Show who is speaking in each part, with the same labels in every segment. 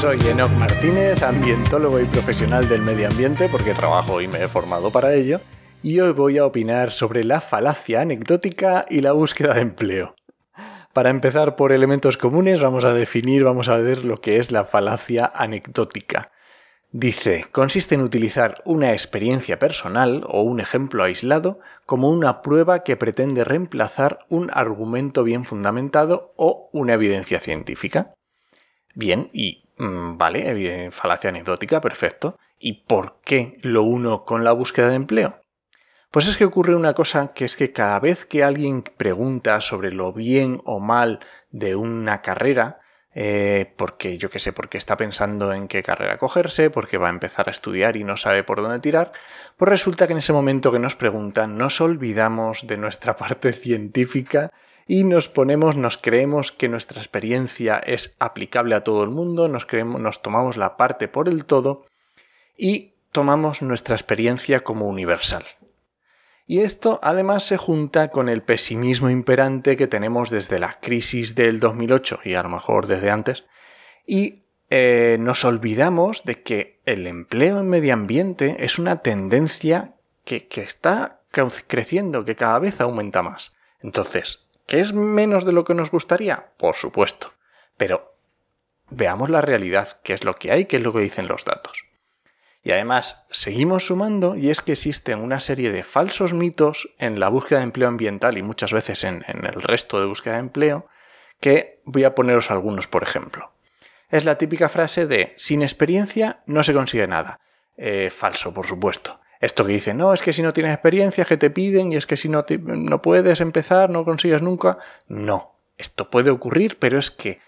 Speaker 1: Soy Enoch Martínez, ambientólogo y profesional del medio ambiente porque trabajo y me he formado para ello, y hoy voy a opinar sobre la falacia anecdótica y la búsqueda de empleo. Para empezar por elementos comunes, vamos a definir, vamos a ver lo que es la falacia anecdótica. Dice, consiste en utilizar una experiencia personal o un ejemplo aislado como una prueba que pretende reemplazar un argumento bien fundamentado o una evidencia científica. Bien, y vale, falacia anecdótica, perfecto. ¿Y por qué lo uno con la búsqueda de empleo? Pues es que ocurre una cosa que es que cada vez que alguien pregunta sobre lo bien o mal de una carrera, eh, porque yo qué sé, porque está pensando en qué carrera cogerse, porque va a empezar a estudiar y no sabe por dónde tirar, pues resulta que en ese momento que nos preguntan nos olvidamos de nuestra parte científica y nos ponemos, nos creemos que nuestra experiencia es aplicable a todo el mundo, nos, creemos, nos tomamos la parte por el todo y tomamos nuestra experiencia como universal. Y esto además se junta con el pesimismo imperante que tenemos desde la crisis del 2008 y a lo mejor desde antes, y eh, nos olvidamos de que el empleo en medio ambiente es una tendencia que, que está creciendo, que cada vez aumenta más. Entonces, ¿Que es menos de lo que nos gustaría? Por supuesto. Pero veamos la realidad, qué es lo que hay, qué es lo que dicen los datos. Y además, seguimos sumando y es que existen una serie de falsos mitos en la búsqueda de empleo ambiental y muchas veces en, el resto de búsqueda de empleo, que voy a poneros algunos por ejemplo. Es la típica frase de sin experiencia no se consigue nada. Eh, falso, por supuesto. Esto que dice, no, es que si no tienes experiencia, que te piden, y es que si no, no puedes empezar, no consigues nunca. No, esto puede ocurrir, pero es que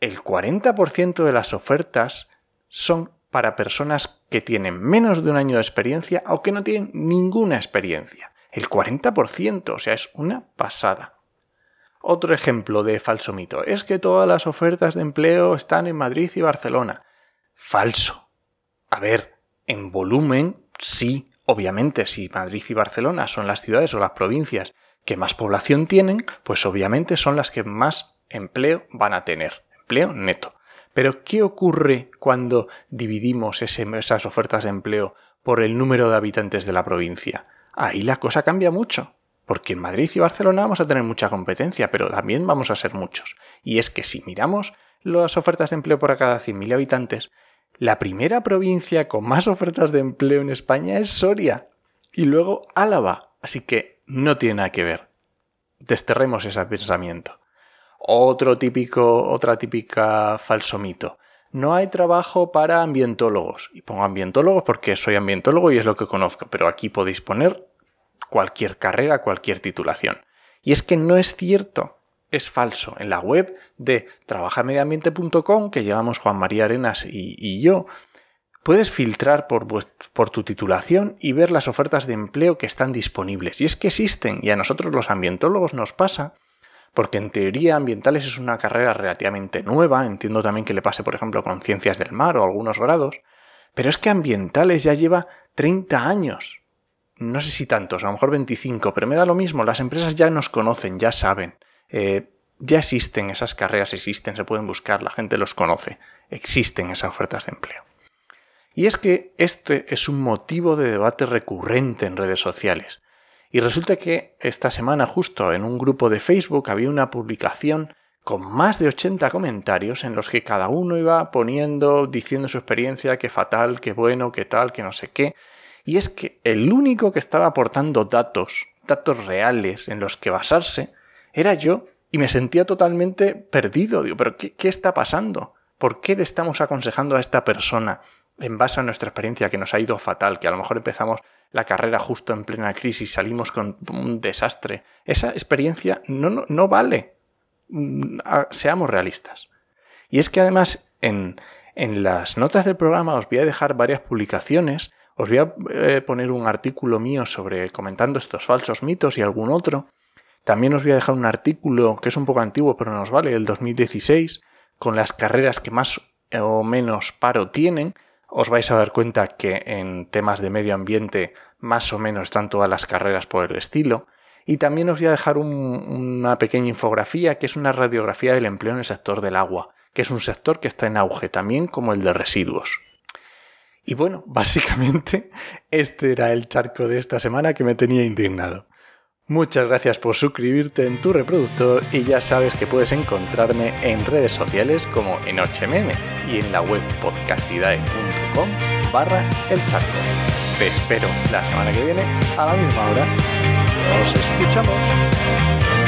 Speaker 1: el 40% de las ofertas son para personas que tienen menos de un año de experiencia o que no tienen ninguna experiencia. El 40%, o sea, es una pasada. Otro ejemplo de falso mito es que todas las ofertas de empleo están en Madrid y Barcelona. Falso. A ver, en volumen sí, Obviamente, si Madrid y Barcelona son las ciudades o las provincias que más población tienen, pues obviamente son las que más empleo van a tener, empleo neto. Pero, ¿qué ocurre cuando dividimos esas ofertas de empleo por el número de habitantes de la provincia? Ahí la cosa cambia mucho, porque en Madrid y Barcelona vamos a tener mucha competencia, pero también vamos a ser muchos. Y es que si miramos las ofertas de empleo por cada 100.000 habitantes, la primera provincia con más ofertas de empleo en España es Soria y luego Álava, así que no tiene nada que ver. Desterremos ese pensamiento. Otro típico, otra típica falso mito. No hay trabajo para ambientólogos. Y pongo ambientólogos porque soy ambientólogo y es lo que conozco, pero aquí podéis poner cualquier carrera, cualquier titulación. Y es que no es cierto es falso. En la web de trabajarmediambiente.com, que llevamos Juan María Arenas y, yo, puedes filtrar por, por, tu titulación y ver las ofertas de empleo que están disponibles. Y es que existen, y a nosotros los ambientólogos nos pasa, porque en teoría ambientales es una carrera relativamente nueva, entiendo también que le pase, por ejemplo, con ciencias del mar o algunos grados, pero es que ambientales ya lleva 30 años. No sé si tantos, a lo mejor 25, pero me da lo mismo, las empresas ya nos conocen, ya saben. Eh, ya existen esas carreras, existen, se pueden buscar, la gente los conoce, existen esas ofertas de empleo. Y es que este es un motivo de debate recurrente en redes sociales. Y resulta que esta semana justo en un grupo de Facebook había una publicación con más de 80 comentarios en los que cada uno iba poniendo, diciendo su experiencia, que fatal, que bueno, que tal, que no sé qué. Y es que el único que estaba aportando datos, datos reales en los que basarse, era yo y me sentía totalmente perdido. Digo, pero qué, ¿qué está pasando? ¿Por qué le estamos aconsejando a esta persona en base a nuestra experiencia que nos ha ido fatal, que a lo mejor empezamos la carrera justo en plena crisis, salimos con un desastre? Esa experiencia no, no, no vale. Mm, seamos realistas. Y es que además en, En las notas del programa os voy a dejar varias publicaciones, os voy a eh, poner un artículo mío sobre comentando estos falsos mitos y algún otro. También os voy a dejar un artículo que es un poco antiguo pero nos vale, el 2016, con las carreras que más o menos paro tienen. Os vais a dar cuenta que en temas de medio ambiente más o menos están todas las carreras por el estilo. Y también os voy a dejar una pequeña infografía que es una radiografía del empleo en el sector del agua, que es un sector que está en auge también como el de residuos. Y bueno, básicamente este era el charco de esta semana que me tenía indignado. Muchas gracias por suscribirte en tu reproductor y ya sabes que puedes encontrarme en redes sociales como en HMM y en la web podcastidae.com barra el charco. Te espero la semana que viene a la misma hora. Nos escuchamos.